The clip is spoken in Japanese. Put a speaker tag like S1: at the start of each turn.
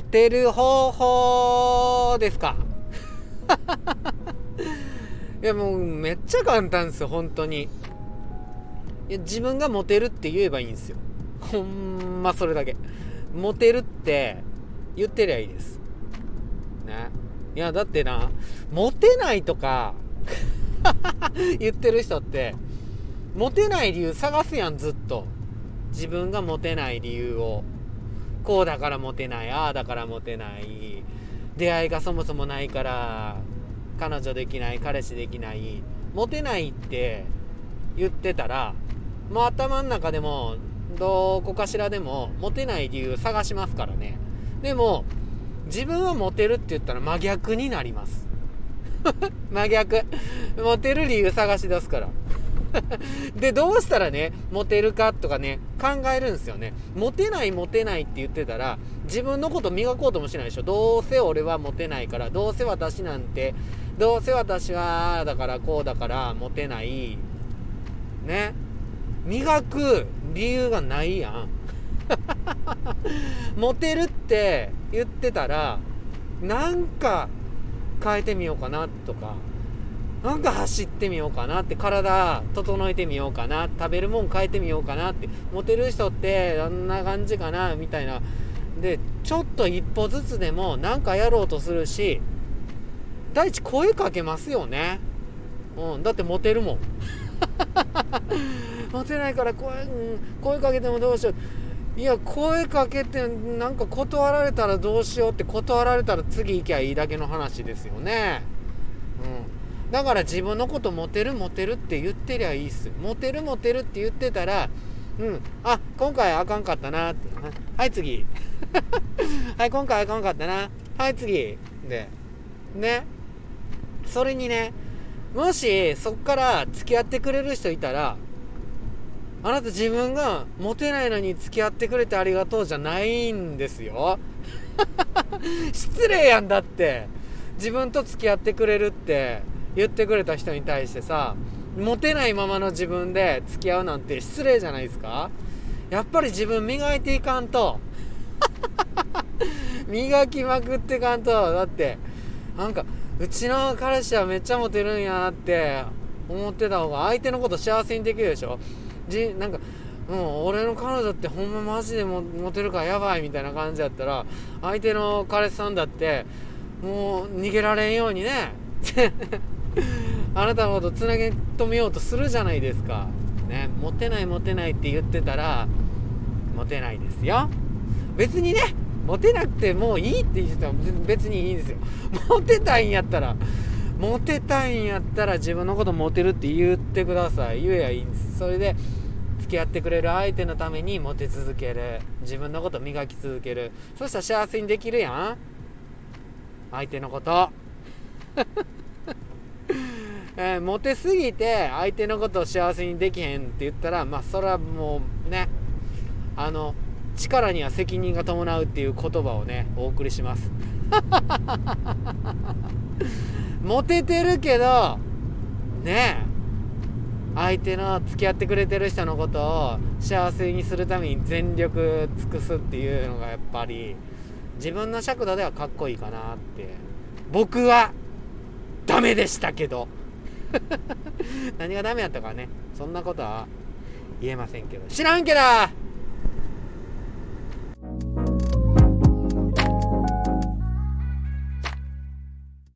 S1: モテる方法ですか？いやもうめっちゃ簡単ですよ本当に。いや自分がモテるって言えばいいんですよ。ほんまそれだけ。モテるって言ってりゃいいです。ね。いやだってなモテないとか 言ってる人ってモテない理由探すやんずっと。自分がモテない理由を。こうだからモテないああだからモテない出会いがそもそもないから彼女できない彼氏できないモテないって言ってたらもう頭の中でもどこかしらでもモテない理由探しますからね。でも自分はモテるって言ったら真逆になります。真逆。モテる理由探し出すから。でどうしたらねモテるかとかね考えるんですよね。モテないモテないって言ってたら自分のこと磨こうともしないでしょ。どうせ俺はモテないからどうせ私なんてどうせ私はだからこうだからモテない。ね。磨く理由がないやん。モテるって言ってたらなんか変えてみようかなとかなんか走ってみようかなって体整えてみようかな食べるもん変えてみようかなってモテる人ってどんな感じかなみたいな。でちょっと一歩ずつでもなんかやろうとするし第一声かけますよね、うん、だってモテるもん。モテないから声,、うん、声かけてもどうしよう。いや声かけてなんか断られたらどうしようって断られたら次行きゃいいだけの話ですよね。だから自分のことモテるモテるって言ってりゃいいっすモテるモテるって言ってたらうんあ今回あかんかったなって。はい次。はい今回あかんかったな。はい次。でね。それにねもしそっから付き合ってくれる人いたらあなた自分がモテないのに付き合ってくれてありがとうじゃないんですよ。失礼やんだって。自分と付き合ってくれるって。言ってくれた人に対してさモテないままの自分で付き合うなんて失礼じゃないですか？やっぱり自分磨いていかんと。磨きまくってかんと。だってなんかうちの彼氏はめっちゃモテるんやって思ってた方が相手のこと幸せにできるでしょ？じなんかもう俺の彼女ってほんまマジでモテるからやばいみたいな感じだったら相手の彼氏さんだってもう逃げられんようにね。あなたのことつなげ止めようとするじゃないですか。ねモテないモテないって言ってたらモテないですよ。別にねモテなくてもういいって言ってたら別にいいんですよ。モテたいんやったらモテたいんやったら自分のことモテるって言ってください。言えやいいんです。それで付き合ってくれる相手のためにモテ続ける。自分のこと磨き続ける。そしたら幸せにできるやん。相手のこと。えー、モテすぎて相手のことを幸せにできへんって言ったらまあそれはもうねあの力には責任が伴うっていう言葉をねお送りします。モテてるけどね相手の付き合ってくれてる人のことを幸せにするために全力尽くすっていうのがやっぱり自分の尺度ではかっこいいかなって。僕はダメでしたけど。何がダメやったかね。そんなことは言えませんけど。知らんけど。